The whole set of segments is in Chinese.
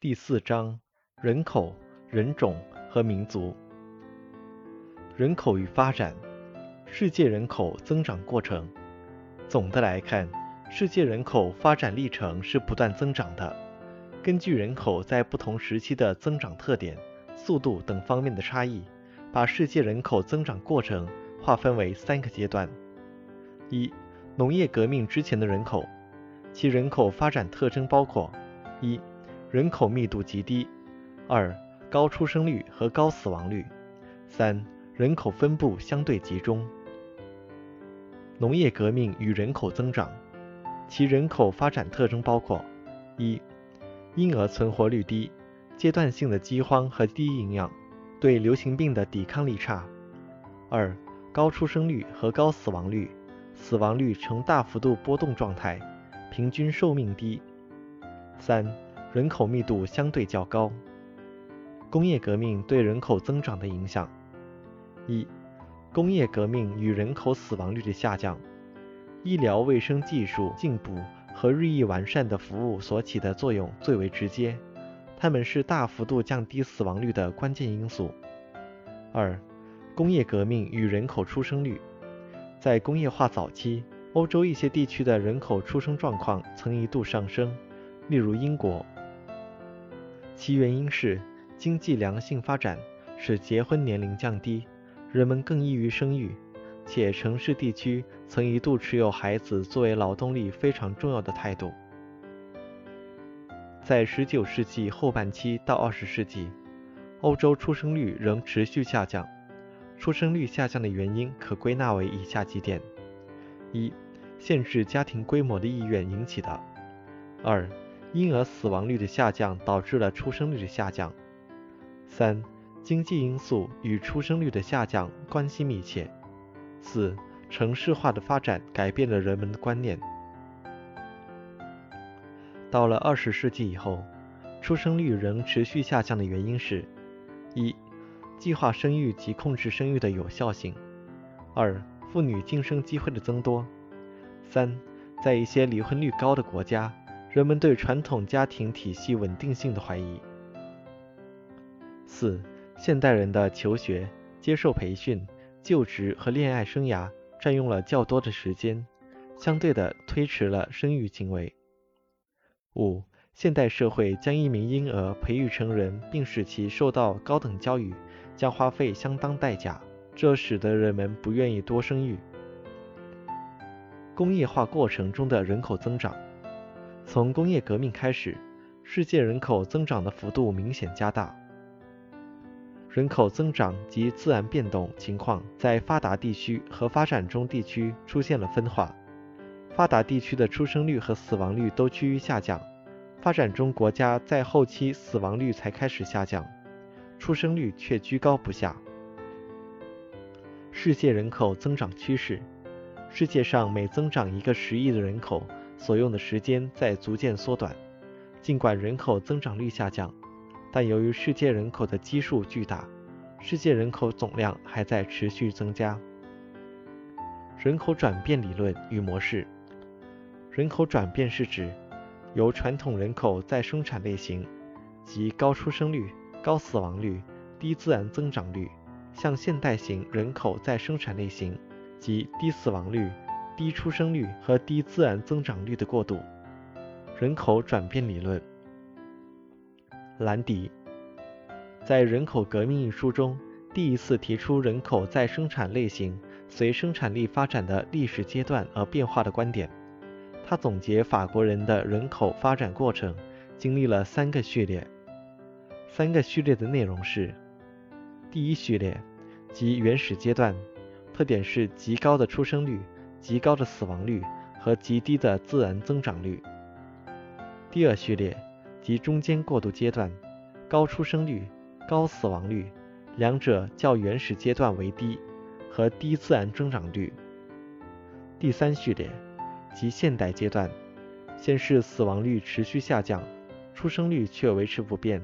第四章：人口、人种和民族。人口与发展，世界人口增长过程。总的来看，世界人口发展历程是不断增长的。根据人口在不同时期的增长特点、速度等方面的差异，把世界人口增长过程划分为三个阶段：一、农业革命之前的人口，其人口发展特征包括：一、人口密度极低；二、高出生率和高死亡率；三、人口分布相对集中。农业革命与人口增长，其人口发展特征包括：一、婴儿存活率低，阶段性的饥荒和低营养，对流行病的抵抗力差；二、高出生率和高死亡率，死亡率呈大幅度波动状态，平均寿命低；三、人口密度相对较高。工业革命对人口增长的影响：一、工业革命与人口死亡率的下降，医疗卫生技术进步和日益完善的服务所起的作用最为直接，它们是大幅度降低死亡率的关键因素。二、工业革命与人口出生率，在工业化早期，欧洲一些地区的人口出生状况曾一度上升，例如英国。其原因是经济良性发展使结婚年龄降低，人们更易于生育，且城市地区曾一度持有孩子作为劳动力非常重要的态度。在19世纪后半期到20世纪，欧洲出生率仍持续下降。出生率下降的原因可归纳为以下几点：一、限制家庭规模的意愿引起的；二、婴儿死亡率的下降导致了出生率的下降。三、经济因素与出生率的下降关系密切。四、城市化的发展改变了人们的观念。到了二十世纪以后，出生率仍持续下降的原因是：一、计划生育及控制生育的有效性；二、妇女晋升机会的增多；三、在一些离婚率高的国家。人们对传统家庭体系稳定性的怀疑。四、现代人的求学、接受培训、就职和恋爱生涯占用了较多的时间，相对的推迟了生育行为。五、现代社会将一名婴儿培育成人并使其受到高等教育，将花费相当代价，这使得人们不愿意多生育。工业化过程中的人口增长。从工业革命开始，世界人口增长的幅度明显加大。人口增长及自然变动情况在发达地区和发展中地区出现了分化。发达地区的出生率和死亡率都趋于下降，发展中国家在后期死亡率才开始下降，出生率却居高不下。世界人口增长趋势：世界上每增长一个十亿的人口。所用的时间在逐渐缩短，尽管人口增长率下降，但由于世界人口的基数巨大，世界人口总量还在持续增加。人口转变理论与模式：人口转变是指由传统人口再生产类型，即高出生率、高死亡率、低自然增长率，向现代型人口再生产类型，即低死亡率。低出生率和低自然增长率的过渡。人口转变理论。兰迪在《人口革命》一书中，第一次提出人口再生产类型随生产力发展的历史阶段而变化的观点。他总结法国人的人口发展过程，经历了三个序列。三个序列的内容是：第一序列，即原始阶段，特点是极高的出生率。极高的死亡率和极低的自然增长率。第二序列即中间过渡阶段，高出生率、高死亡率，两者较原始阶段为低，和低自然增长率。第三序列即现代阶段，先是死亡率持续下降，出生率却维持不变，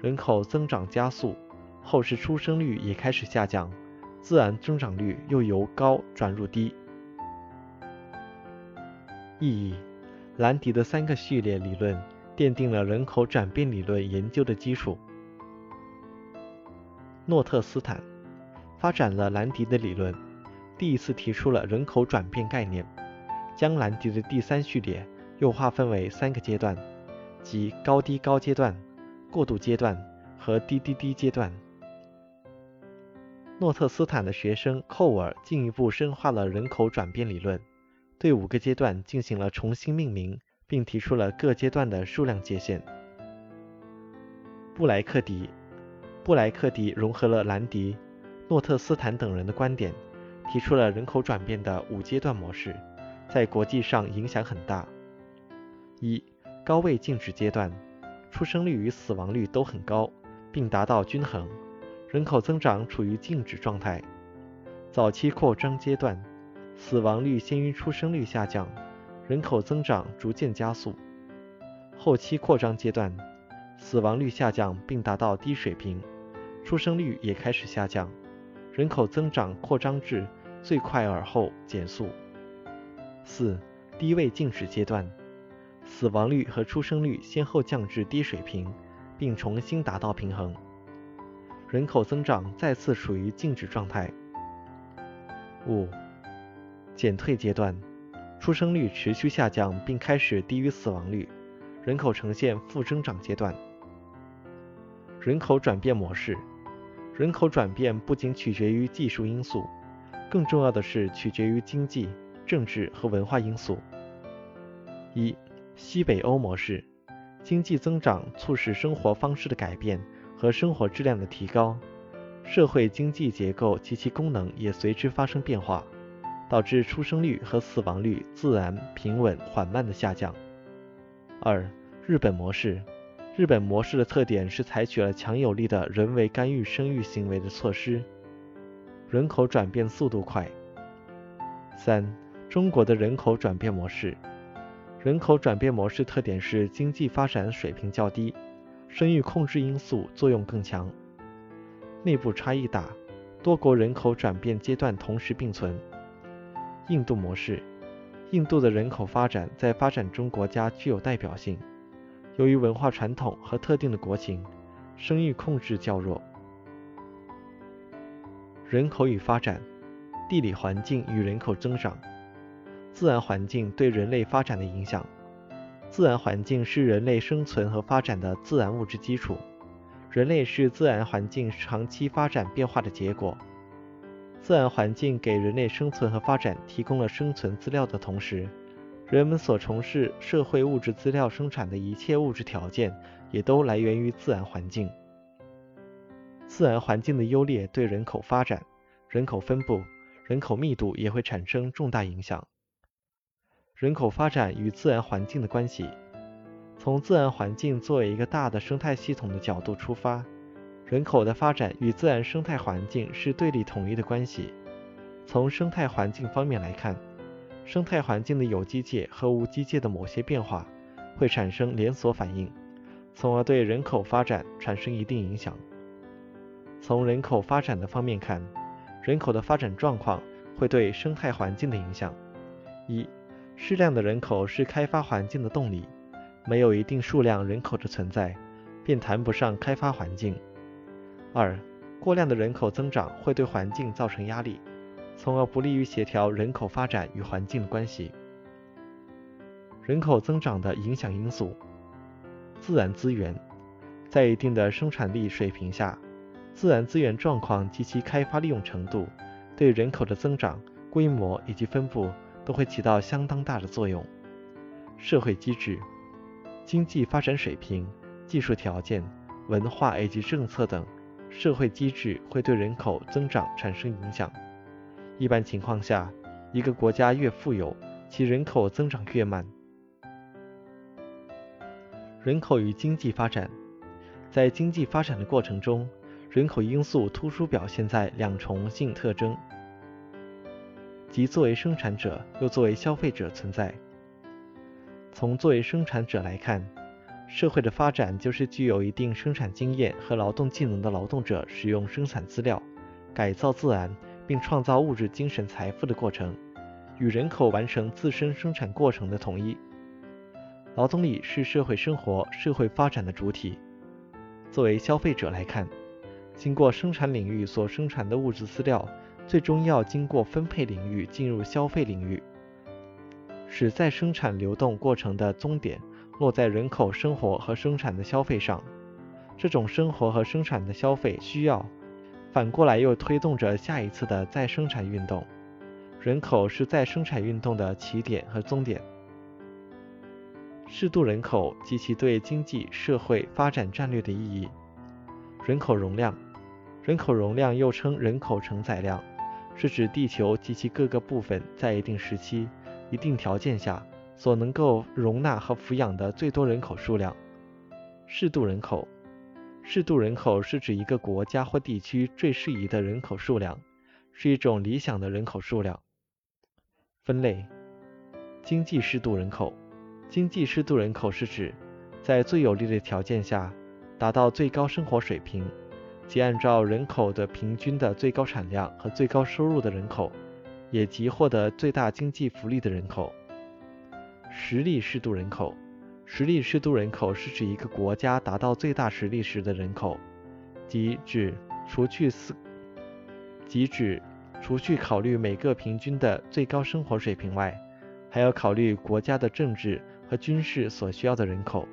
人口增长加速，后是出生率也开始下降，自然增长率又由高转入低。意义：兰迪的三个序列理论奠定了人口转变理论研究的基础。诺特斯坦发展了兰迪的理论，第一次提出了人口转变概念，将兰迪的第三序列又划分为三个阶段，即高低高阶段、过渡阶段和低低低阶段。诺特斯坦的学生寇尔进一步深化了人口转变理论，对五个阶段进行了重新命名，并提出了各阶段的数量界限。布莱克迪，布莱克迪融合了兰迪、诺特斯坦等人的观点，提出了人口转变的五阶段模式，在国际上影响很大。一、高位静止阶段，出生率与死亡率都很高，并达到均衡。人口增长处于静止状态。早期扩张阶段，死亡率先于出生率下降，人口增长逐渐加速。后期扩张阶段，死亡率下降并达到低水平，出生率也开始下降，人口增长扩张至最快而后减速。四、低位静止阶段，死亡率和出生率先后降至低水平，并重新达到平衡。人口增长再次处于静止状态。五、减退阶段，出生率持续下降并开始低于死亡率，人口呈现负增长阶段。人口转变模式，人口转变不仅取决于技术因素，更重要的是取决于经济、政治和文化因素。一、西北欧模式，经济增长促使生活方式的改变。和生活质量的提高，社会经济结构及其功能也随之发生变化，导致出生率和死亡率自然平稳缓慢的下降。二、日本模式，日本模式的特点是采取了强有力的人为干预生育行为的措施，人口转变速度快。三、中国的人口转变模式，人口转变模式特点是经济发展水平较低。生育控制因素作用更强，内部差异大，多国人口转变阶段同时并存。印度模式，印度的人口发展在发展中国家具有代表性，由于文化传统和特定的国情，生育控制较弱。人口与发展，地理环境与人口增长，自然环境对人类发展的影响。自然环境是人类生存和发展的自然物质基础，人类是自然环境长期发展变化的结果。自然环境给人类生存和发展提供了生存资料的同时，人们所从事社会物质资料生产的一切物质条件也都来源于自然环境。自然环境的优劣对人口发展、人口分布、人口密度也会产生重大影响。人口发展与自然环境的关系。从自然环境作为一个大的生态系统的角度出发，人口的发展与自然生态环境是对立统一的关系。从生态环境方面来看，生态环境的有机界和无机界的某些变化会产生连锁反应，从而对人口发展产生一定影响。从人口发展的方面看，人口的发展状况会对生态环境的影响。一适量的人口是开发环境的动力，没有一定数量人口的存在，便谈不上开发环境。二、过量的人口增长会对环境造成压力，从而不利于协调人口发展与环境的关系。人口增长的影响因素：自然资源，在一定的生产力水平下，自然资源状况及其开发利用程度，对人口的增长、规模以及分布。都会起到相当大的作用。社会机制、经济发展水平、技术条件、文化以及政策等社会机制会对人口增长产生影响。一般情况下，一个国家越富有，其人口增长越慢。人口与经济发展，在经济发展的过程中，人口因素突出表现在两重性特征。即作为生产者又作为消费者存在。从作为生产者来看，社会的发展就是具有一定生产经验和劳动技能的劳动者使用生产资料，改造自然并创造物质精神财富的过程，与人口完成自身生产过程的统一。劳动力是社会生活、社会发展的主体。作为消费者来看，经过生产领域所生产的物质资料，最终要经过分配领域进入消费领域，使再生产流动过程的终点落在人口生活和生产的消费上。这种生活和生产的消费需要，反过来又推动着下一次的再生产运动。人口是再生产运动的起点和终点。适度人口及其对经济社会发展战略的意义。人口容量，人口容量又称人口承载量，是指地球及其各个部分在一定时期、一定条件下所能够容纳和抚养的最多人口数量。适度人口，适度人口是指一个国家或地区最适宜的人口数量，是一种理想的人口数量。分类，经济适度人口。经济适度人口是指在最有利的条件下达到最高生活水平，即按照人口的平均的最高产量和最高收入的人口，也即获得最大经济福利的人口。实力适度人口，实力适度人口是指一个国家达到最大实力时的人口，即指除去四，即指除去考虑每个平均的最高生活水平外，还要考虑国家的政治。和军事所需要的人口，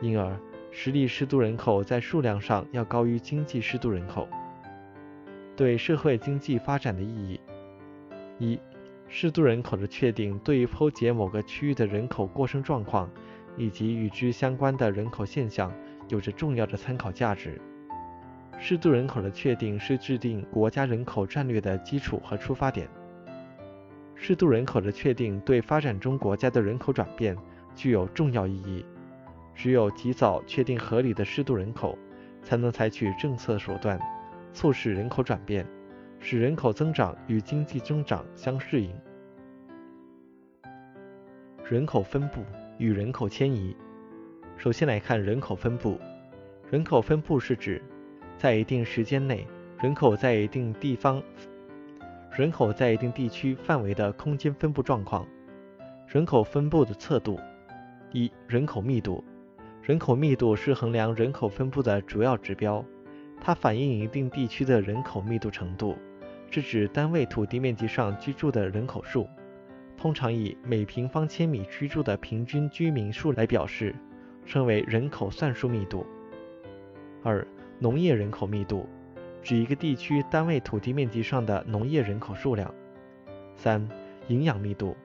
因而实力适度人口在数量上要高于经济适度人口。对社会经济发展的意义：一、适度人口的确定对于剖解某个区域的人口过剩状况以及与之相关的人口现象有着重要的参考价值。适度人口的确定是制定国家人口战略的基础和出发点。适度人口的确定对发展中国家的人口转变。具有重要意义。只有及早确定合理的适度人口，才能采取政策手段，促使人口转变，使人口增长与经济增长相适应。人口分布与人口迁移。首先来看人口分布。人口分布是指在一定时间内，人口在一定地方、人口在一定地区范围的空间分布状况。人口分布的测度。一、人口密度，人口密度是衡量人口分布的主要指标，它反映一定地区的人口密度程度，是指单位土地面积上居住的人口数，通常以每平方千米居住的平均居民数来表示，称为人口算术密度。二、农业人口密度，指一个地区单位土地面积上的农业人口数量。三、营养密度。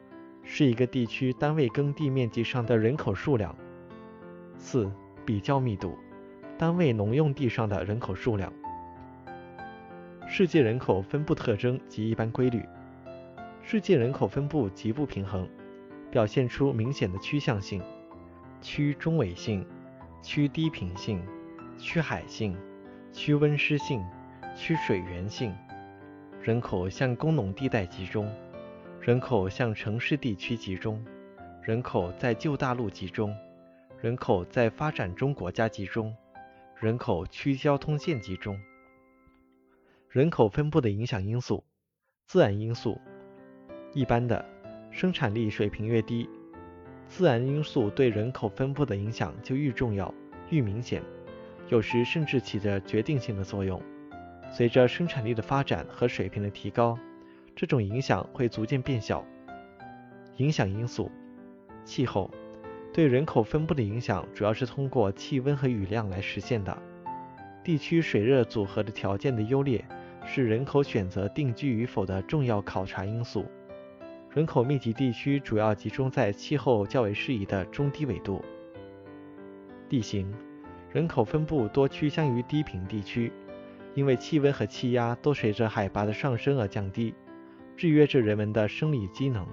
是一个地区单位耕地面积上的人口数量。四、比较密度，单位农用地上的人口数量。世界人口分布特征及一般规律。世界人口分布极不平衡，表现出明显的趋向性：趋中纬性、趋低平性、趋海性、趋温湿性、趋水源性。人口向工农地带集中。人口向城市地区集中，人口在旧大陆集中，人口在发展中国家集中，人口区交通线集中。人口分布的影响因素，自然因素。一般的，生产力水平越低，自然因素对人口分布的影响就愈重要、愈明显，有时甚至起着决定性的作用。随着生产力的发展和水平的提高。这种影响会逐渐变小。影响因素：气候对人口分布的影响主要是通过气温和雨量来实现的。地区水热组合的条件的优劣是人口选择定居与否的重要考察因素。人口密集地区主要集中在气候较为适宜的中低纬度。地形人口分布多趋向于低平地区，因为气温和气压都随着海拔的上升而降低。制约着人们的生理机能。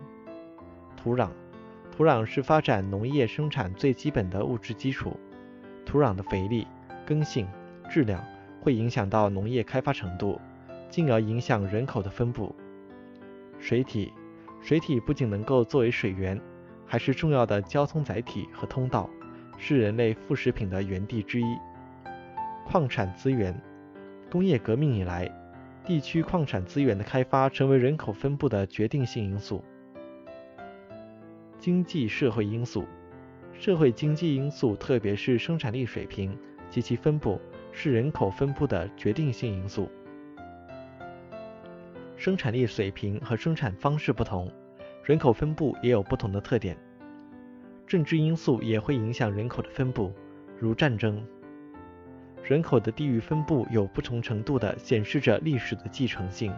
土壤，土壤是发展农业生产最基本的物质基础。土壤的肥力、根性、质量会影响到农业开发程度，进而影响人口的分布。水体，水体不仅能够作为水源，还是重要的交通载体和通道，是人类副食品的源地之一。矿产资源，工业革命以来。地区矿产资源的开发成为人口分布的决定性因素。经济社会因素，社会经济因素，特别是生产力水平及其分布，是人口分布的决定性因素。生产力水平和生产方式不同，人口分布也有不同的特点。政治因素也会影响人口的分布，如战争。人口的地域分布有不同程度的显示着历史的继承性，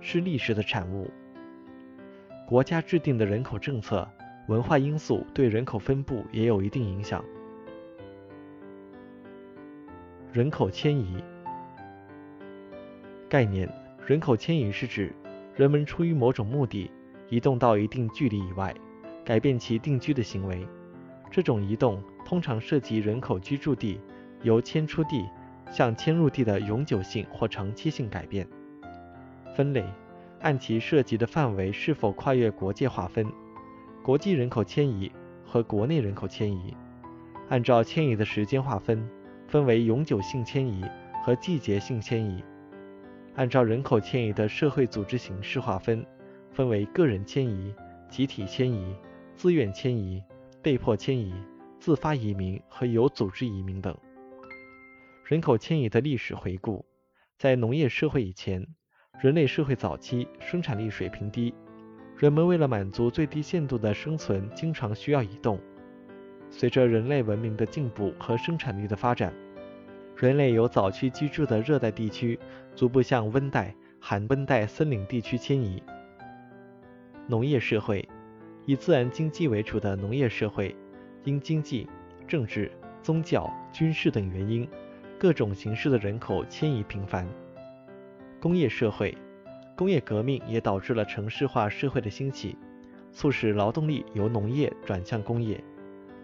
是历史的产物。国家制定的人口政策。文化因素对人口分布也有一定影响。人口迁移概念：人口迁移是指人们出于某种目的，移动到一定距离以外，改变其定居的行为。这种移动通常涉及人口居住地由迁出地向迁入地的永久性或长期性改变。分类：按其涉及的范围是否跨越国界划分。国际人口迁移和国内人口迁移，按照迁移的时间划分，分为永久性迁移和季节性迁移；按照人口迁移的社会组织形式划分，分为个人迁移、集体迁移、自愿迁移、被迫迁移、自发移民和有组织移民等。人口迁移的历史回顾，在农业社会以前，人类社会早期生产力水平低。人们为了满足最低限度的生存，经常需要移动。随着人类文明的进步和生产力的发展，人类由早期居住的热带地区逐步向温带、寒温带森林地区迁移。农业社会以自然经济为主的农业社会，因经济、政治、宗教、军事等原因，各种形式的人口迁移频繁。工业社会。工业革命也导致了城市化社会的兴起，促使劳动力由农业转向工业，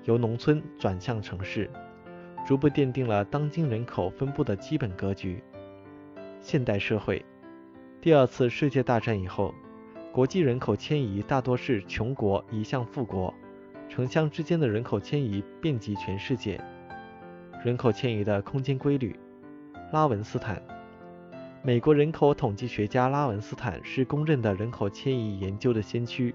由农村转向城市，逐步奠定了当今人口分布的基本格局。现代社会，第二次世界大战以后，国际人口迁移大多是穷国移向富国，城乡之间的人口迁移遍及全世界。人口迁移的空间规律，拉文斯坦。美国人口统计学家拉文斯坦是公认的人口迁移研究的先驱。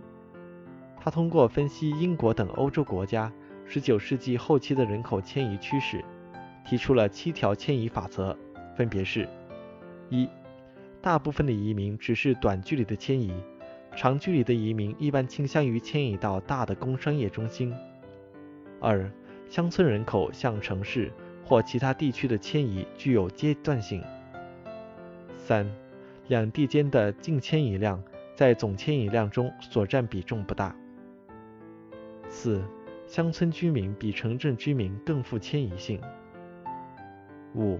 他通过分析英国等欧洲国家19世纪后期的人口迁移趋势，提出了七条迁移法则，分别是：一、大部分的移民只是短距离的迁移，长距离的移民一般倾向于迁移到大的工商业中心；二、乡村人口向城市或其他地区的迁移具有阶段性。三，两地间的净迁移量在总迁移量中所占比重不大。四，乡村居民比城镇居民更富迁移性。五，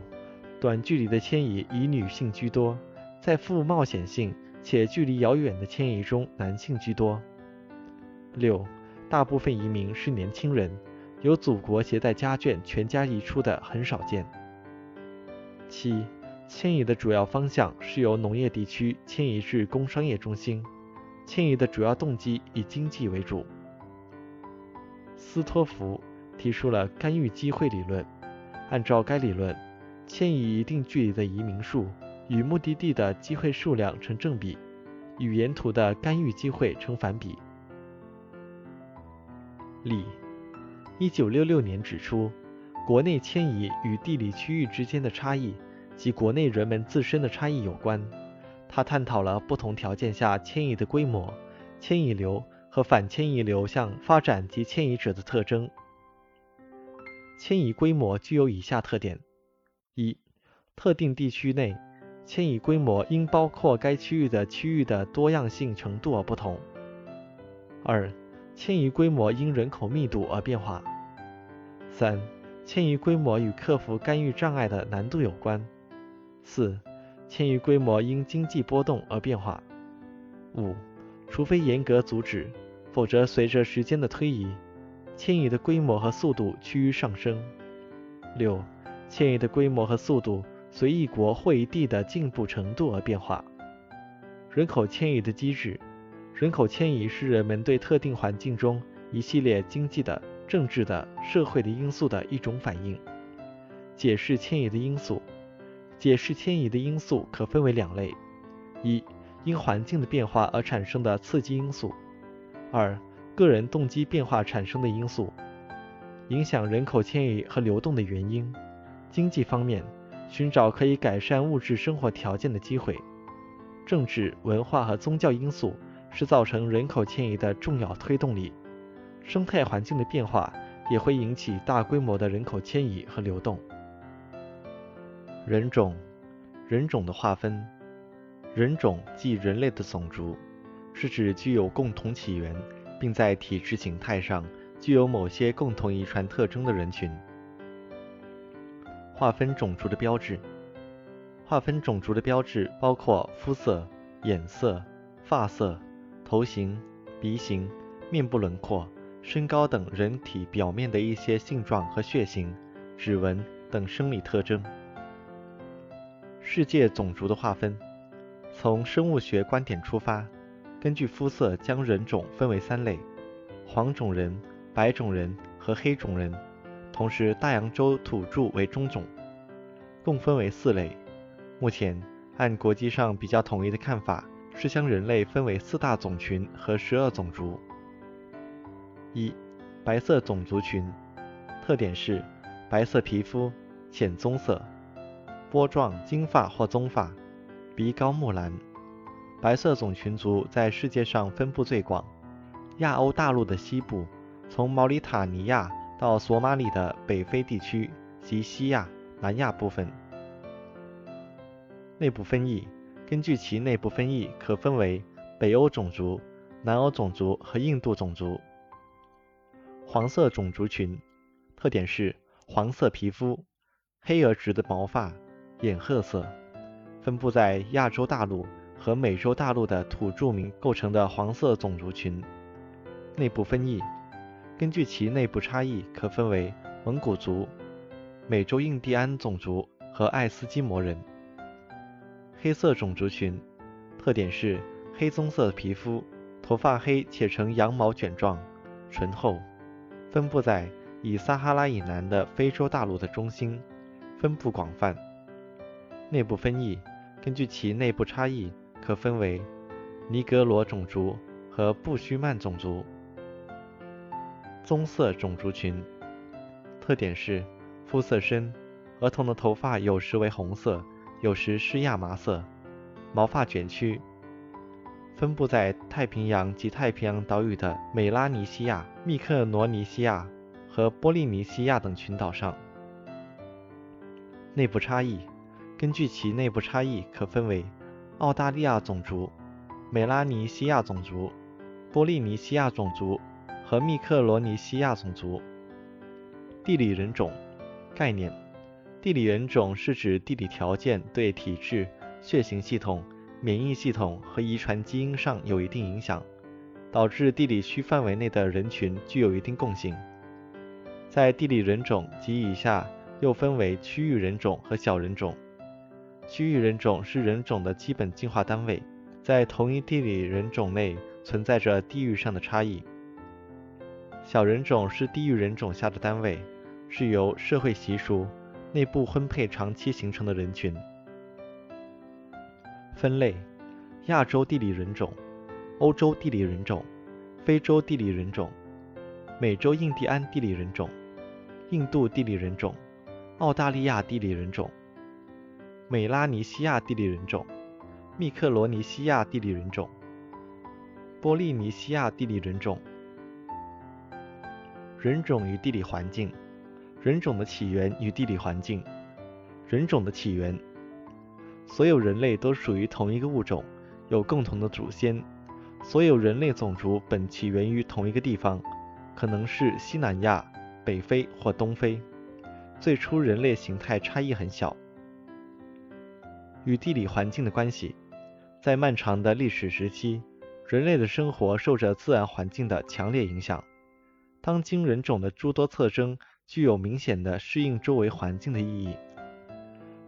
短距离的迁移以女性居多，在富冒险性且距离遥远的迁移中，男性居多。六，大部分移民是年轻人，有祖国携带家眷全家移出的很少见。七。迁移的主要方向是由农业地区迁移至工商业中心，迁移的主要动机以经济为主。斯托弗提出了干预机会理论，按照该理论，迁移一定距离的移民数与目的地的机会数量成正比，与沿途的干预机会成反比。例，一九六六年指出，国内迁移与地理区域之间的差异。及国内人们自身的差异有关。他探讨了不同条件下迁移的规模、迁移流和反迁移流向发展及迁移者的特征。迁移规模具有以下特点：一、特定地区内迁移规模因包括该区域的区域的多样性程度而不同；二、迁移规模因人口密度而变化；三、迁移规模与克服干预障碍的难度有关。四、迁移规模因经济波动而变化。五、除非严格阻止，否则随着时间的推移，迁移的规模和速度趋于上升。六、迁移的规模和速度随一国或一地的进步程度而变化。人口迁移的机制，人口迁移是人们对特定环境中一系列经济的、政治的、社会的因素的一种反应。解释迁移的因素。解释迁移的因素可分为两类：一、因环境的变化而产生的刺激因素；二、个人动机变化产生的因素。影响人口迁移和流动的原因；经济方面，寻找可以改善物质生活条件的机会；政治、文化和宗教因素是造成人口迁移的重要推动力；生态环境的变化也会引起大规模的人口迁移和流动。人种，人种的划分，人种即人类的种族。是指具有共同起源，并在体质形态上具有某些共同遗传特征的人群。划分种族的标志，划分种族的标志包括肤色、眼色、发色、头型、鼻型、面部轮廓、身高等人体表面的一些性状和血型、指纹等生理特征。世界种族的划分，从生物学观点出发。根据肤色将人种分为三类：黄种人、白种人和黑种人。同时，大洋洲土著为中种，共分为四类。目前，按国际上比较统一的看法是将人类分为四大种群和十二种族。一、白色种族群，特点是白色皮肤、浅棕色、波状金发或棕发、鼻高目蓝。白色种群族在世界上分布最广，亚欧大陆的西部，从毛里塔尼亚到索马里的北非地区及西亚、南亚部分。内部分异，根据其内部分异，可分为北欧种族、南欧种族和印度种族。黄色种族群，特点是黄色皮肤、黑而直的毛发、眼褐色，分布在亚洲大陆。和美洲大陆的土著民构成的黄色种族群，内部分异，根据其内部差异，可分为蒙古族、美洲印第安种族和爱斯基摩人。黑色种族群，特点是黑棕色皮肤，头发黑且呈羊毛卷状，醇厚，分布在以撒哈拉以南的非洲大陆的中心，分布广泛。内部分异，根据其内部差异。可分为尼格罗种族和布须曼种族。棕色种族群特点是肤色深，儿童的头发有时为红色，有时是亚麻色，毛发卷曲，分布在太平洋及太平洋岛屿的美拉尼西亚、密克罗尼西亚和波利尼西亚等群岛上。内部差异，根据其内部差异，可分为。澳大利亚种族、美拉尼西亚种族、波利尼西亚种族和密克罗尼西亚种族。地理人种概念：地理人种是指地理条件对体质、血型系统、免疫系统和遗传基因上有一定影响，导致地理区范围内的人群具有一定共性。在地理人种及以下，又分为区域人种和小人种。区域人种是人种的基本进化单位，在同一地理人种内存在着地域上的差异。小人种是地域人种下的单位，是由社会习俗、内部婚配长期形成的人群。分类：亚洲地理人种、欧洲地理人种、非洲地理人种、美洲印第安地理人种、印度地理人种、澳大利亚地理人种。美拉尼西亚地理人种、密克罗尼西亚地理人种、波利尼西亚地理人种。人种与地理环境，人种的起源与地理环境。人种的起源，所有人类都属于同一个物种，有共同的祖先。所有人类种族本起源于同一个地方，可能是西南亚、北非或东非。最初人类形态差异很小。与地理环境的关系，在漫长的历史时期，人类的生活受着自然环境的强烈影响。当今人种的诸多特征具有明显的适应周围环境的意义。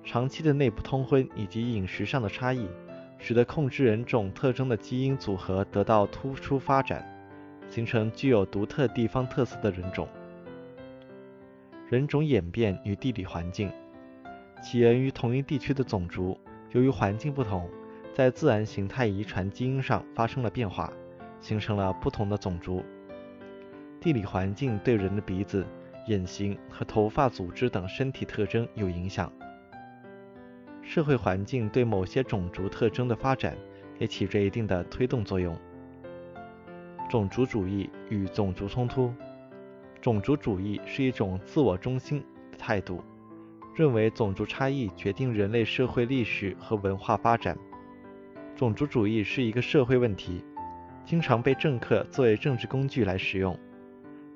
长期的内部通婚以及饮食上的差异，使得控制人种特征的基因组合得到突出发展，形成具有独特地方特色的人种。人种演变与地理环境，起源于同一地区的种族。由于环境不同，在自然形态遗传基因上发生了变化，形成了不同的种族。地理环境对人的鼻子、眼型和头发组织等身体特征有影响。社会环境对某些种族特征的发展也起着一定的推动作用。种族主义与种族冲突。种族主义是一种自我中心的态度，认为种族差异决定人类社会历史和文化发展。种族主义是一个社会问题，经常被政客作为政治工具来使用。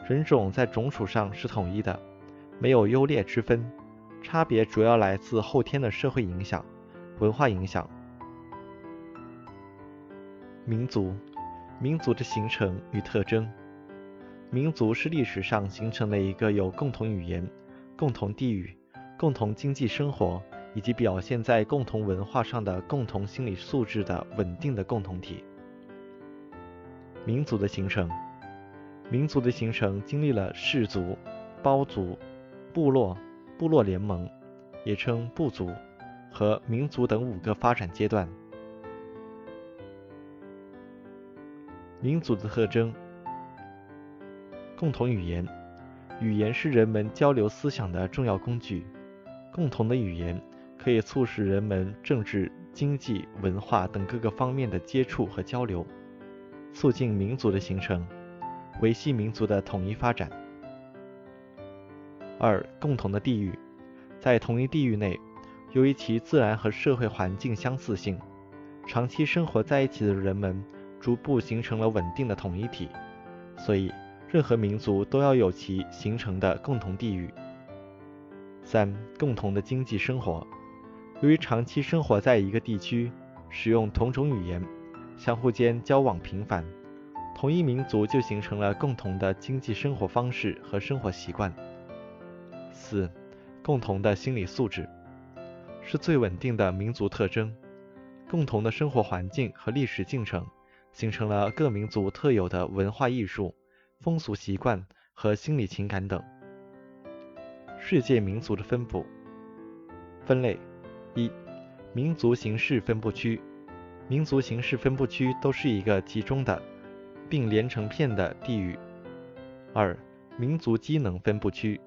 人种在种属上是统一的，没有优劣之分，差别主要来自后天的社会影响、文化影响。民族，民族的形成与特征。民族是历史上形成了一个有共同语言、共同地域、共同经济生活以及表现在共同文化上的共同心理素质的稳定的共同体。民族的形成，民族的形成经历了氏族、包族、部落、部落联盟，也称部族和民族等五个发展阶段。民族的特征。共同语言，语言是人们交流思想的重要工具。共同的语言可以促使人们政治、经济、文化等各个方面的接触和交流，促进民族的形成，维系民族的统一发展。二、共同的地域，在同一地域内，由于其自然和社会环境相似性，长期生活在一起的人们逐步形成了稳定的统一体，所以。任何民族都要有其形成的共同地域。三、共同的经济生活。由于长期生活在一个地区，使用同种语言，相互间交往频繁，同一民族就形成了共同的经济生活方式和生活习惯。四、共同的心理素质，是最稳定的民族特征。共同的生活环境和历史进程，形成了各民族特有的文化艺术。风俗习惯和心理情感等。世界民族的分布分类：一、民族形式分布区。民族形式分布区都是一个集中的，并连成片的地域。二、民族机能分布区。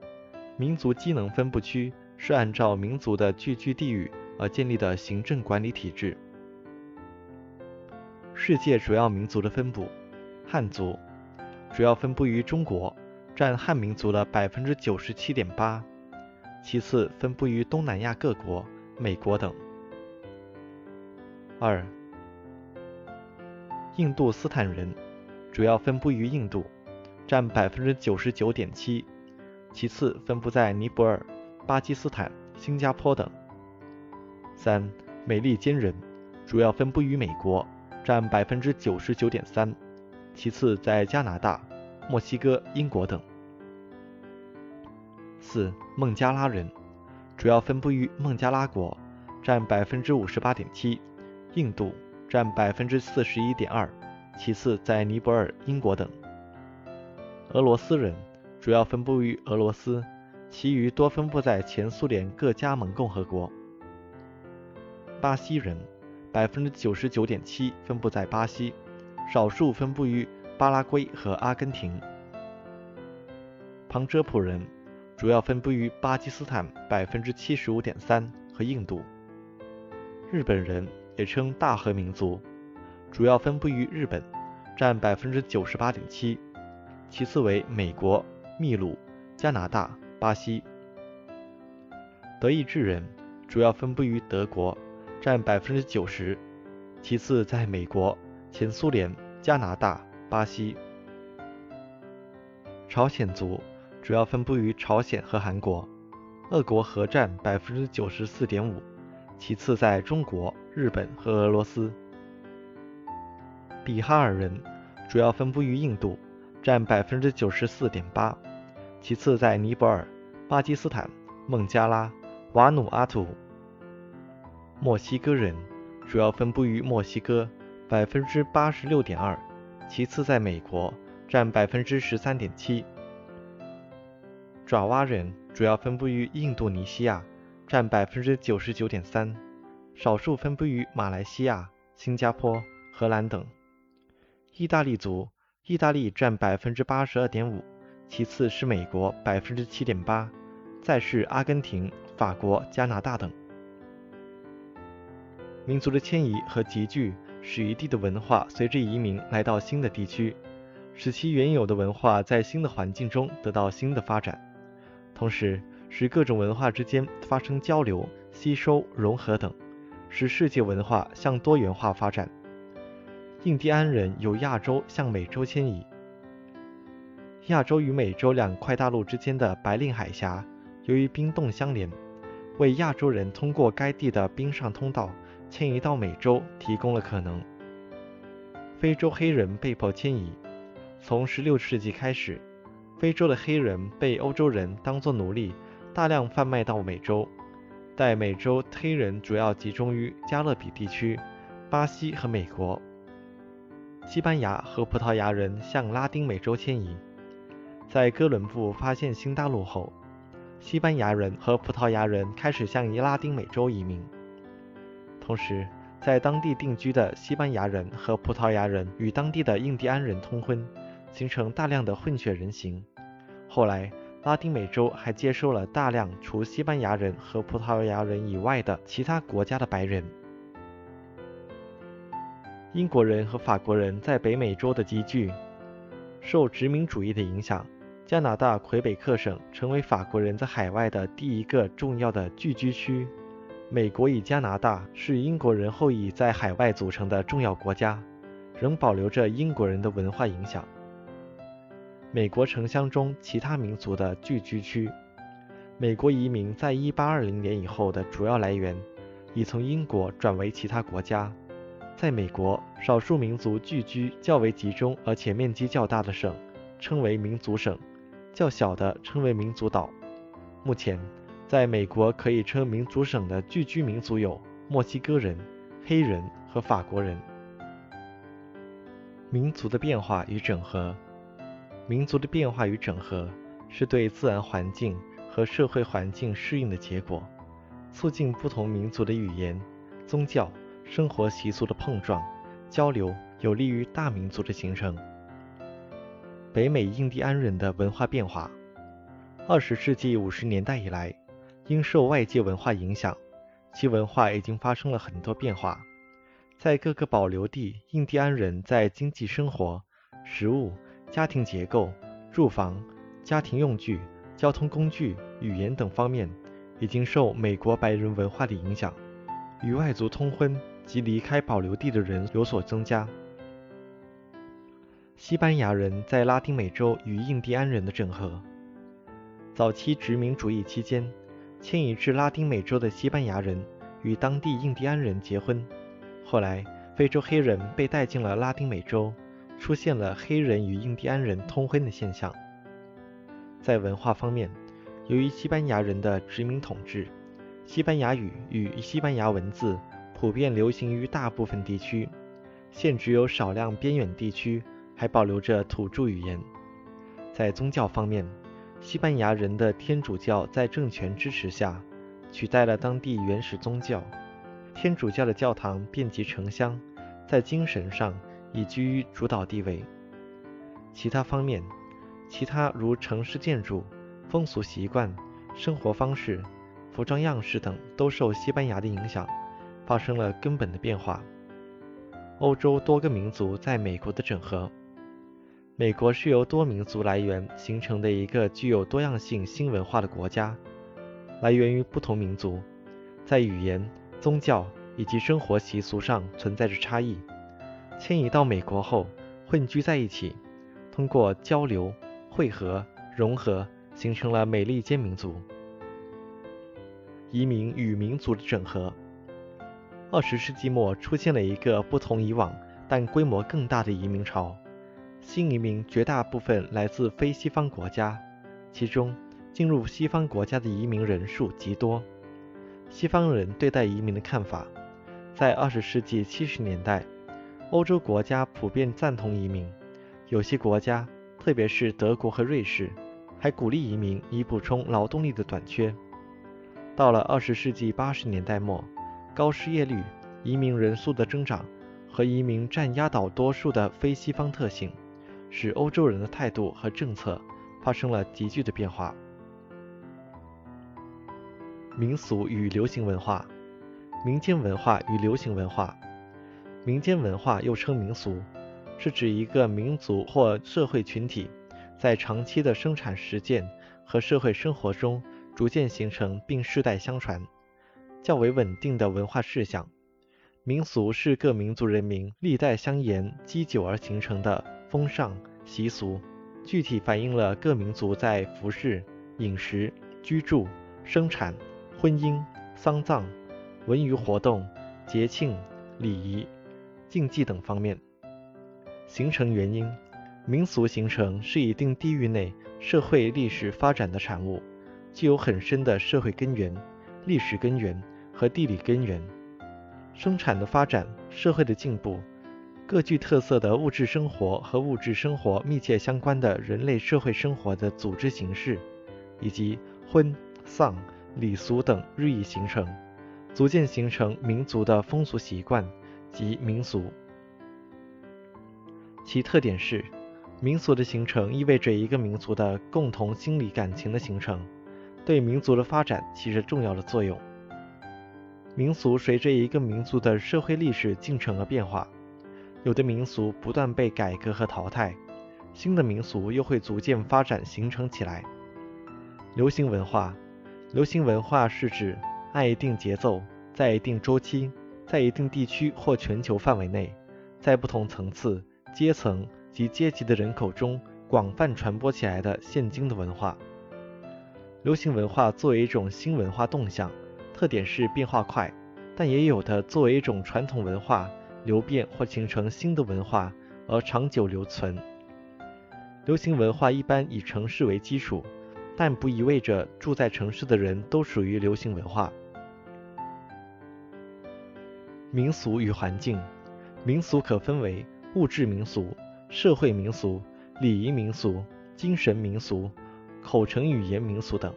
民族机能分布区是按照民族的聚居地域而建立的行政管理体制。世界主要民族的分布：汉族。主要分布于中国，占汉民族的百分之九十七点八，其次分布于东南亚各国、美国等。二、印度斯坦人主要分布于印度，占百分之九十九点七，其次分布在尼泊尔、巴基斯坦、新加坡等。三、美利坚人主要分布于美国，占百分之九十九点三。其次，在加拿大、墨西哥、英国等。四、孟加拉人主要分布于孟加拉国，占百分之五十八点七；印度占百分之四十一点二；其次在尼泊尔、英国等。俄罗斯人主要分布于俄罗斯，其余多分布在前苏联各加盟共和国。巴西人百分之九十九点七分布在巴西。少数分布于巴拉圭和阿根廷。旁遮普人主要分布于巴基斯坦百分之七十五点三和印度。日本人也称大和民族，主要分布于日本，占百分之九十八点七，其次为美国、秘鲁、加拿大、巴西。德意志人主要分布于德国，占百分之九十，其次在美国。前苏联、加拿大、巴西、朝鲜族主要分布于朝鲜和韩国，俄国合占百分之九十四点五，其次在中国、日本和俄罗斯。比哈尔人主要分布于印度，占百分之九十四点八，其次在尼泊尔、巴基斯坦、孟加拉、瓦努阿图。墨西哥人主要分布于墨西哥。百分之八十六点二，其次在美国占百分之十三点七。爪哇人主要分布于印度尼西亚，占百分之九十九点三，少数分布于马来西亚、新加坡、荷兰等。意大利族，意大利占百分之八十二点五，其次是美国百分之七点八，再是阿根廷、法国、加拿大等。民族的迁移和集聚，使一地的文化随着移民来到新的地区，使其原有的文化在新的环境中得到新的发展，同时使各种文化之间发生交流、吸收、融合等，使世界文化向多元化发展。印第安人由亚洲向美洲迁移。亚洲与美洲两块大陆之间的白令海峡，由于冰冻相连，为亚洲人通过该地的冰上通道迁移到美洲提供了可能。非洲黑人被迫迁移。从16世纪开始，非洲的黑人被欧洲人当作奴隶，大量贩卖到美洲。在美洲，黑人主要集中于加勒比地区、巴西和美国。西班牙和葡萄牙人向拉丁美洲迁移。在哥伦布发现新大陆后，西班牙人和葡萄牙人开始向拉丁美洲移民。同时，在当地定居的西班牙人和葡萄牙人与当地的印第安人通婚，形成大量的混血人形。后来，拉丁美洲还接收了大量除西班牙人和葡萄牙人以外的其他国家的白人。英国人和法国人在北美洲的集聚，受殖民主义的影响，加拿大魁北克省成为法国人在海外的第一个重要的聚居区。美国与加拿大是英国人后裔在海外组成的重要国家，仍保留着英国人的文化影响。美国城乡中其他民族的聚居区，美国移民在1820年以后的主要来源，已从英国转为其他国家。在美国，少数民族聚居较为集中而且面积较大的省，称为民族省；较小的称为民族岛。目前，在美国可以称民族省的聚居民族有墨西哥人、黑人和法国人。民族的变化与整合，民族的变化与整合是对自然环境和社会环境适应的结果，促进不同民族的语言、宗教。生活习俗的碰撞、交流，有利于大民族的形成。北美印第安人的文化变化。二十世纪五十年代以来，因受外界文化影响，其文化已经发生了很多变化。在各个保留地，印第安人在经济生活、食物、家庭结构、住房、家庭用具、交通工具、语言等方面，已经受美国白人文化的影响，与外族通婚。及离开保留地的人有所增加。西班牙人在拉丁美洲与印第安人的整合。早期殖民主义期间，迁移至拉丁美洲的西班牙人与当地印第安人结婚。后来，非洲黑人被带进了拉丁美洲，出现了黑人与印第安人通婚的现象。在文化方面，由于西班牙人的殖民统治，西班牙语与西班牙文字。普遍流行于大部分地区，现只有少量边远地区还保留着土著语言。在宗教方面，西班牙人的天主教在政权支持下取代了当地原始宗教，天主教的教堂遍及城乡，在精神上已居于主导地位。其他方面，其他如城市建筑、风俗习惯、生活方式、服装样式等都受西班牙的影响。发生了根本的变化。欧洲多个民族在美国的整合。美国是由多民族来源形成的一个具有多样性新文化的国家，来源于不同民族，在语言、宗教以及生活习俗上存在着差异。迁移到美国后，混居在一起，通过交流、汇合、融合，形成了美利坚民族。移民与民族的整合。二十世纪末出现了一个不同以往但规模更大的移民潮。新移民绝大部分来自非西方国家，其中进入西方国家的移民人数极多。西方人对待移民的看法，在二十世纪七十年代，欧洲国家普遍赞同移民，有些国家，特别是德国和瑞士，还鼓励移民以补充劳动力的短缺。到了二十世纪八十年代末。高失业率、移民人数的增长和移民占压倒多数的非西方特性，使欧洲人的态度和政策发生了急剧的变化。民俗与流行文化，民间文化与流行文化。民间文化又称民俗，是指一个民族或社会群体在长期的生产实践和社会生活中逐渐形成并世代相传、较为稳定的文化事项。民俗是各民族人民历代相沿积久而形成的风尚习俗，具体反映了各民族在服饰、饮食、居住、生产、婚姻、丧葬、文娱活动、节庆、礼仪。竞技等方面形成原因，民俗形成是一定地域内社会历史发展的产物，具有很深的社会根源、历史根源和地理根源。生产的发展、社会的进步、各具特色的物质生活和物质生活密切相关的人类社会生活的组织形式，以及婚丧礼俗等日益形成，逐渐形成民族的风俗习惯。及民俗，其特点是，民俗的形成意味着一个民族的共同心理感情的形成，对民族的发展起着重要的作用。民俗随着一个民族的社会历史进程而变化，有的民俗不断被改革和淘汰，新的民俗又会逐渐发展形成起来。流行文化，流行文化是指按一定节奏，在一定周期。在一定地区或全球范围内，在不同层次、阶层及阶级的人口中广泛传播起来的现今的文化。流行文化作为一种新文化动向，特点是变化快，但也有的作为一种传统文化流变或形成新的文化而长久留存。流行文化一般以城市为基础，但不意味着住在城市的人都属于流行文化。民俗与环境，民俗可分为物质民俗、社会民俗、礼仪民俗、精神民俗、口称语言民俗等。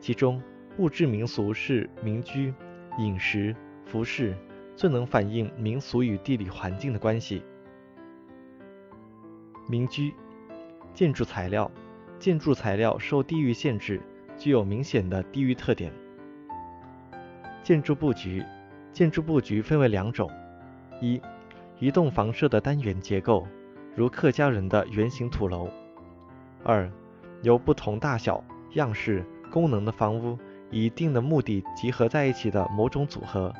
其中，物质民俗是民居、饮食、服饰，最能反映民俗与地理环境的关系。民居，建筑材料，建筑材料受地域限制，具有明显的地域特点。建筑布局。建筑布局分为两种：一、一栋房舍的单元结构，如客家人的圆形土楼；二、由不同大小、样式、功能的房屋以一定的目的集合在一起的某种组合，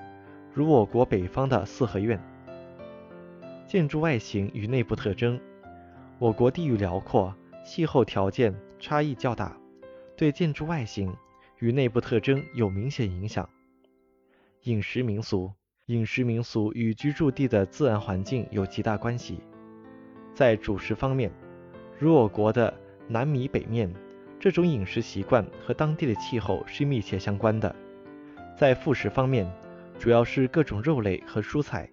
如我国北方的四合院。建筑外形与内部特征，我国地域辽阔，气候条件差异较大，对建筑外形与内部特征有明显影响。饮食民俗，饮食民俗与居住地的自然环境有极大关系。在主食方面，如我国的南米北面，这种饮食习惯和当地的气候是密切相关的。在副食方面，主要是各种肉类和蔬菜，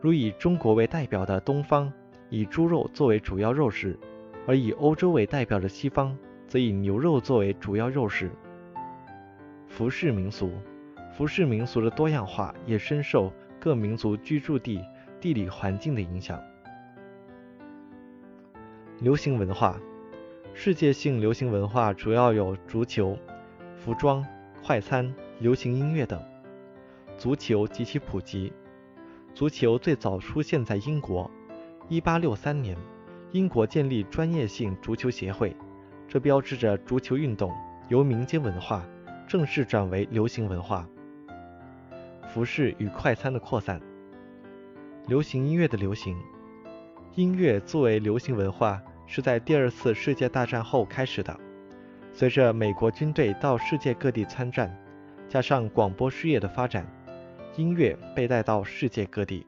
如以中国为代表的东方，以猪肉作为主要肉食；而以欧洲为代表的西方，则以牛肉作为主要肉食。服饰民俗。服饰民俗的多样化也深受各民族居住地地理环境的影响。流行文化，世界性流行文化主要有足球、服装、快餐、流行音乐等。足球及其普及，足球最早出现在英国。1863年，英国建立专业性足球协会，这标志着足球运动由民间文化正式转为流行文化。服饰与快餐的扩散，流行音乐的流行。音乐作为流行文化是在第二次世界大战后开始的。随着美国军队到世界各地参战，加上广播事业的发展，音乐被带到世界各地。